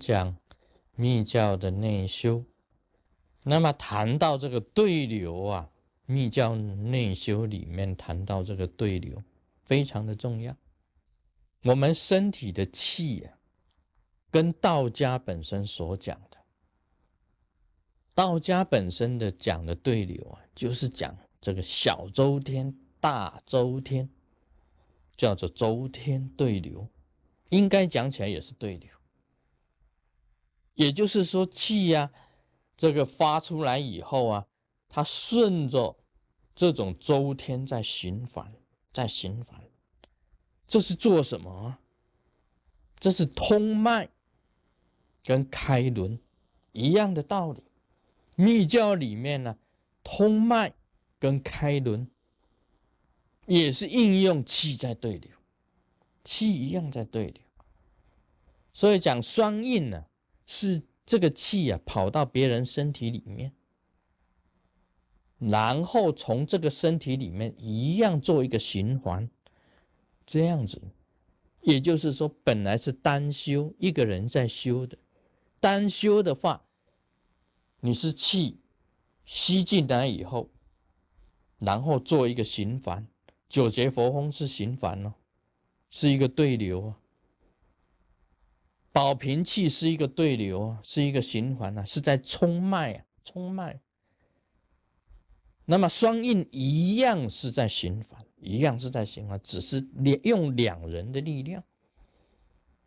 讲密教的内修，那么谈到这个对流啊，密教内修里面谈到这个对流，非常的重要。我们身体的气啊，跟道家本身所讲的，道家本身的讲的对流啊，就是讲这个小周天、大周天，叫做周天对流，应该讲起来也是对流。也就是说，气呀，这个发出来以后啊，它顺着这种周天在循环，在循环。这是做什么？这是通脉跟开轮一样的道理。密教里面呢，通脉跟开轮也是应用气在对流，气一样在对流。所以讲双印呢，是这个气啊跑到别人身体里面，然后从这个身体里面一样做一个循环。这样子，也就是说，本来是单修一个人在修的，单修的话，你是气吸进来以后，然后做一个循环，九节佛风是循环哦，是一个对流啊。保平气是一个对流啊，是一个循环啊，是在冲脉啊，冲脉。那么双印一样是在循环。一样是在循环，只是两用两人的力量，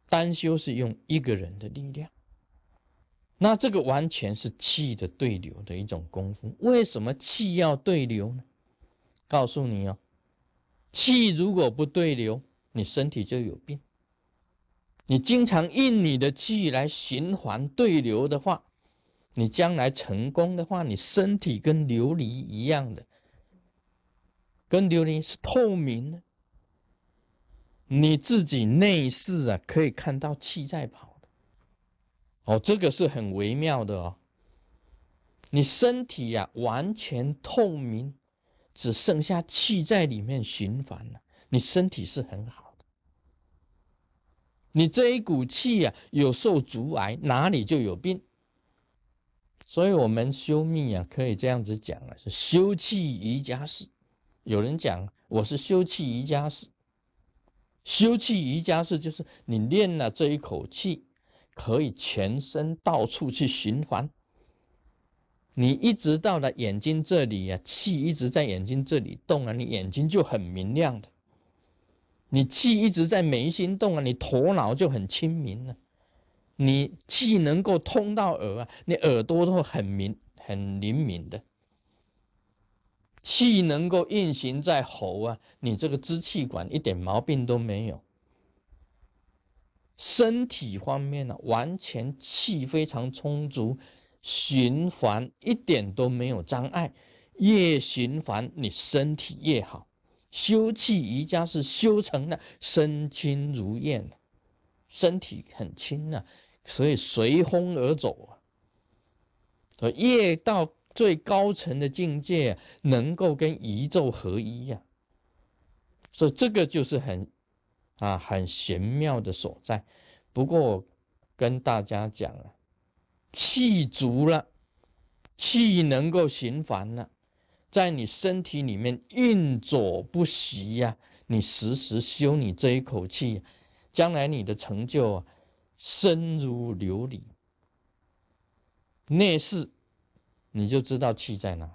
单修是用一个人的力量。那这个完全是气的对流的一种功夫。为什么气要对流呢？告诉你哦，气如果不对流，你身体就有病。你经常印你的气来循环对流的话，你将来成功的话，你身体跟琉璃一样的。跟琉璃是透明的，你自己内视啊，可以看到气在跑的。哦，这个是很微妙的哦。你身体呀完全透明，只剩下气在里面循环了，你身体是很好。你这一股气呀有受阻碍，哪里就有病。所以，我们修密啊，可以这样子讲啊，是修气瑜伽式。有人讲我是修气瑜伽士，修气瑜伽士就是你练了这一口气，可以全身到处去循环。你一直到了眼睛这里呀，气一直在眼睛这里动啊，你眼睛就很明亮的。你气一直在眉心动啊，你头脑就很清明了。你气能够通到耳啊，你耳朵都很明很灵敏的。气能够运行在喉啊，你这个支气管一点毛病都没有。身体方面呢，完全气非常充足，循环一点都没有障碍。越循环，你身体越好。修气瑜伽是修成了身轻如燕，身体很轻啊，所以随风而走啊。越到。最高层的境界能够跟宇宙合一呀，所以这个就是很啊很玄妙的所在。不过跟大家讲啊，气足了，气能够循环了，在你身体里面运作不息呀。你时时修你这一口气，将来你的成就啊，深如琉璃。内视。你就知道气在哪里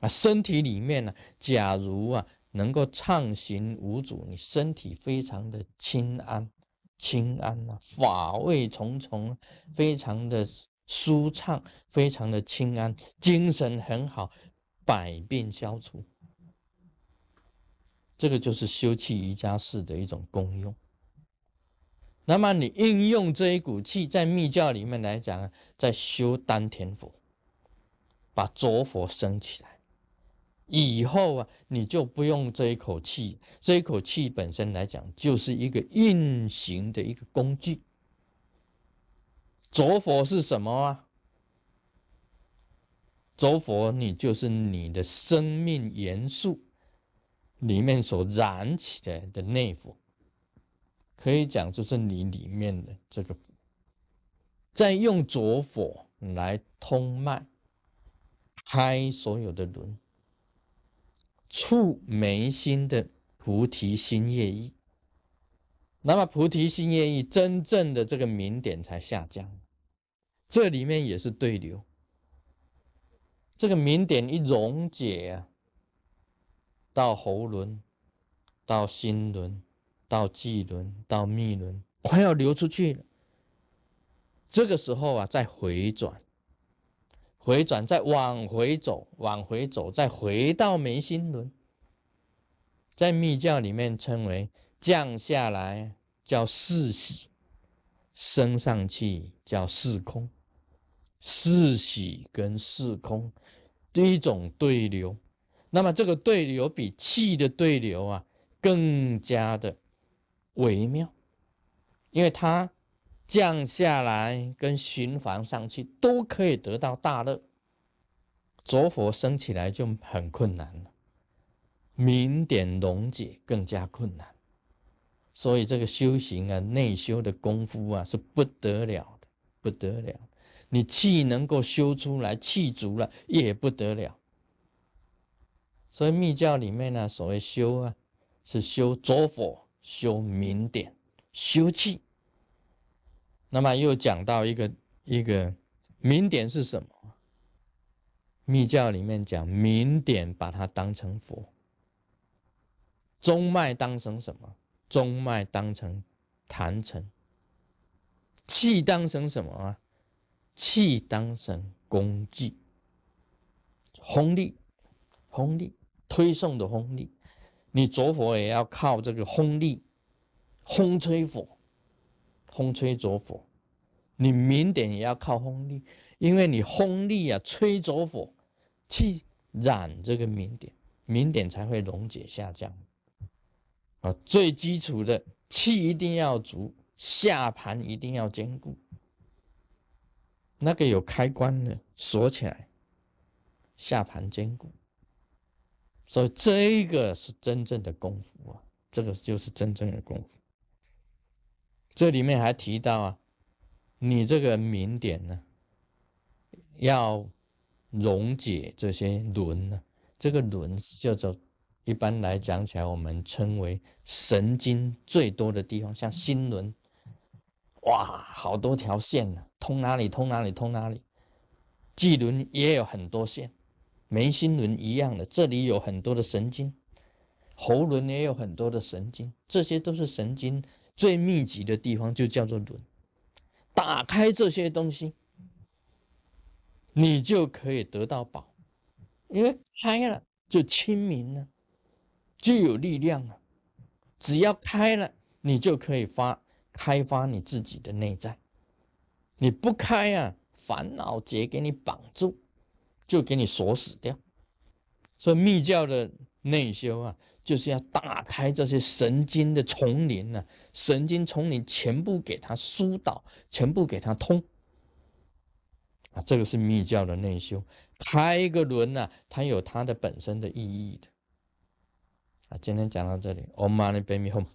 啊！身体里面呢，假如啊能够畅行无阻，你身体非常的清安、清安啊，法味重重，非常的舒畅，非常的清安，精神很好，百病消除。这个就是修气瑜伽式的一种功用。那么你应用这一股气，在密教里面来讲，在修丹田佛。把浊火升起来，以后啊，你就不用这一口气。这一口气本身来讲，就是一个运行的一个工具。浊火是什么啊？浊火，你就是你的生命元素里面所燃起来的内火，可以讲就是你里面的这个再用浊火来通脉，开所有的轮，触眉心的菩提心业意。那么菩提心业意真正的这个明点才下降。这里面也是对流，这个明点一溶解啊，到喉轮，到心轮，到际轮，到密轮，快要流出去了。这个时候啊，再回转，回转再往回走，往回走，再回到眉心轮，在密教里面称为降下来叫四喜，升上去叫四空。四喜跟四空第一种对流，那么这个对流比气的对流啊更加的微妙，因为它降下来跟循环上去都可以得到大乐，浊火升起来就很困难了，明点溶解更加困难，所以这个修行啊，内修的功夫啊是不得了的，不得了。你气能够修出来，气足了也不得了。所以密教里面呢，所谓修啊，是修浊火、修明点、修气。那么又讲到一个一个明点是什么？密教里面讲明点，把它当成佛；中脉当成什么？中脉当成坛城；气当成什么啊？气当成工具，轰力，轰力推送的轰力，你着火也要靠这个轰力，轰吹火，轰吹着火，你明点也要靠轰力，因为你轰力啊，吹着火，去染这个明点，明点才会溶解下降。最基础的气一定要足，下盘一定要坚固。那个有开关的锁起来，下盘坚固，所以这个是真正的功夫啊，这个就是真正的功夫。这里面还提到啊，你这个明点呢，要溶解这些轮呢，这个轮叫做一般来讲起来，我们称为神经最多的地方，像心轮。哇，好多条线呢，通哪里通哪里通哪里。际轮也有很多线，眉心轮一样的，这里有很多的神经，喉轮也有很多的神经，这些都是神经最密集的地方，就叫做轮。打开这些东西，你就可以得到宝，因为开了就清明了，就有力量了。只要开了，你就可以发。开发你自己的内在，你不开啊，烦恼结给你绑住，就给你锁死掉。所以密教的内修啊，就是要打开这些神经的丛林啊，神经丛林全部给它疏导，全部给它通啊，这个是密教的内修。开一个轮呢，它有它的本身的意义的。啊，今天讲到这里，Om Mani Padme Hum。